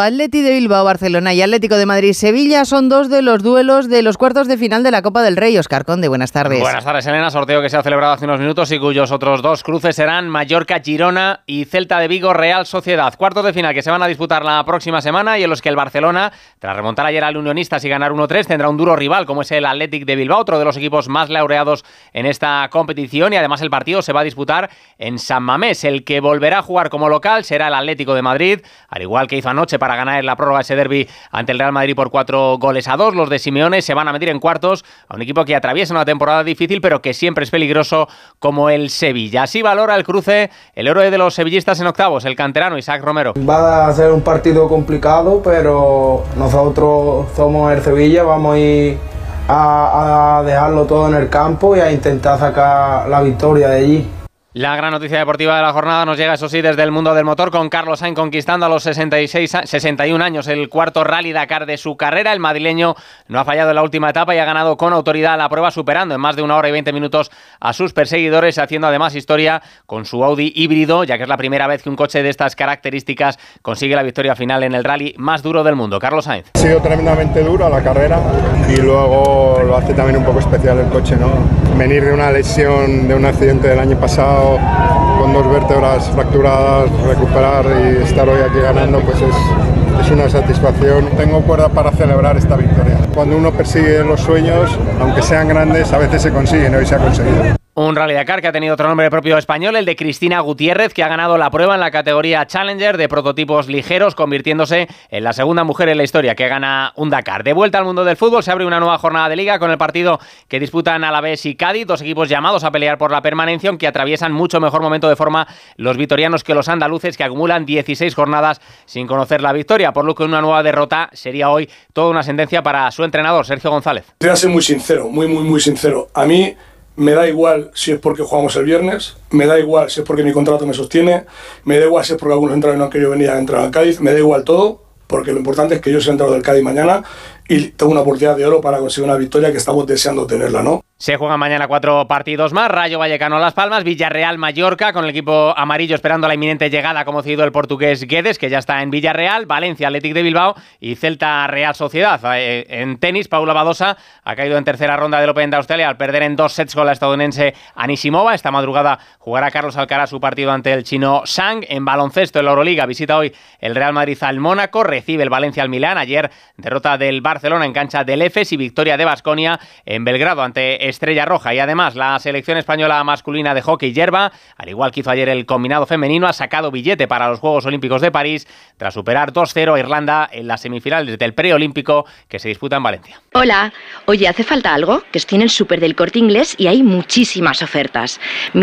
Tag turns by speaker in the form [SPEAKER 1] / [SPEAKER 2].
[SPEAKER 1] Atleti de Bilbao, Barcelona y Atlético de Madrid, Sevilla son dos de los duelos de los cuartos de final de la Copa del Rey. Oscar Conde, buenas tardes.
[SPEAKER 2] Buenas tardes, Elena. Sorteo que se ha celebrado hace unos minutos y cuyos otros dos cruces serán Mallorca, Girona y Celta de Vigo, Real Sociedad. Cuartos de final que se van a disputar la próxima semana y en los que el Barcelona, tras remontar ayer al Unionistas y ganar 1-3, tendrá un duro rival como es el Athletic de Bilbao, otro de los equipos más laureados en esta competición y además el partido se va a disputar en San Mamés. El que volverá a jugar como local será el Atlético de Madrid, al igual que hizo anoche para ganar la prórroga ese derby ante el Real Madrid por cuatro goles a dos. Los de Simeone se van a medir en cuartos a un equipo que atraviesa una temporada difícil, pero que siempre es peligroso como el Sevilla. Así valora el cruce el héroe de los sevillistas en octavos, el canterano Isaac Romero.
[SPEAKER 3] Va a ser un partido complicado, pero nosotros somos el Sevilla, vamos a ir a, a dejarlo todo en el campo y a intentar sacar la victoria de allí.
[SPEAKER 2] La gran noticia deportiva de la jornada nos llega, eso sí, desde el mundo del motor, con Carlos Sainz conquistando a los 66, 61 años el cuarto Rally Dakar de su carrera. El madrileño no ha fallado en la última etapa y ha ganado con autoridad la prueba, superando en más de una hora y 20 minutos a sus perseguidores, haciendo además historia con su Audi híbrido, ya que es la primera vez que un coche de estas características consigue la victoria final en el rally más duro del mundo. Carlos Sainz.
[SPEAKER 4] Ha sido tremendamente duro la carrera y luego lo hace también un poco especial el coche, ¿no? Venir de una lesión, de un accidente del año pasado con dos vértebras fracturadas, recuperar y estar hoy aquí ganando, pues es, una satisfacción. Tengo cuerda para celebrar esta victoria. Cuando uno persigue los sueños, aunque sean grandes, a veces se consiguen, hoy se ha conseguido.
[SPEAKER 2] Un Rally Dakar que ha tenido otro nombre propio español, el de Cristina Gutiérrez, que ha ganado la prueba en la categoría Challenger de prototipos ligeros, convirtiéndose en la segunda mujer en la historia que gana un Dakar. De vuelta al mundo del fútbol, se abre una nueva jornada de liga con el partido que disputan Alavés y Cádiz, dos equipos llamados a pelear por la permanencia, aunque atraviesan mucho mejor momento de forma los vitorianos que los andaluces, que acumulan 16 jornadas sin conocer la victoria, por lo que una nueva derrota sería hoy toda una sentencia para su entrenador, Sergio González.
[SPEAKER 5] Te voy a ser muy sincero, muy, muy, muy sincero. A mí me da igual si es porque jugamos el viernes, me da igual si es porque mi contrato me sostiene, me da igual si es porque algunos entraron han querido venir a entrar al Cádiz, me da igual todo, porque lo importante es que yo sea entrado del Cádiz mañana y tengo una oportunidad de oro para conseguir una victoria que estamos deseando tenerla, ¿no?
[SPEAKER 2] Se juegan mañana cuatro partidos más. Rayo Vallecano Las Palmas, Villarreal Mallorca, con el equipo amarillo esperando la inminente llegada, como cedido el portugués Guedes, que ya está en Villarreal, Valencia Athletic de Bilbao y Celta Real Sociedad. Eh, en tenis, Paula Badosa ha caído en tercera ronda del Open de Australia al perder en dos sets con la estadounidense Anisimova. Esta madrugada jugará Carlos Alcaraz su partido ante el chino Sang. En baloncesto, en la Euroliga, visita hoy el Real Madrid al Mónaco, recibe el Valencia al Milán. Ayer, derrota del Barcelona en cancha del EFES y victoria de Basconia en Belgrado ante Estrella Roja. Y además, la selección española masculina de hockey hierba, al igual que hizo ayer el combinado femenino, ha sacado billete para los Juegos Olímpicos de París tras superar 2-0 a Irlanda en las semifinales del preolímpico que se disputa en Valencia.
[SPEAKER 6] Hola, oye, ¿hace falta algo? Que estoy en el súper del corte inglés y hay muchísimas ofertas. Mira,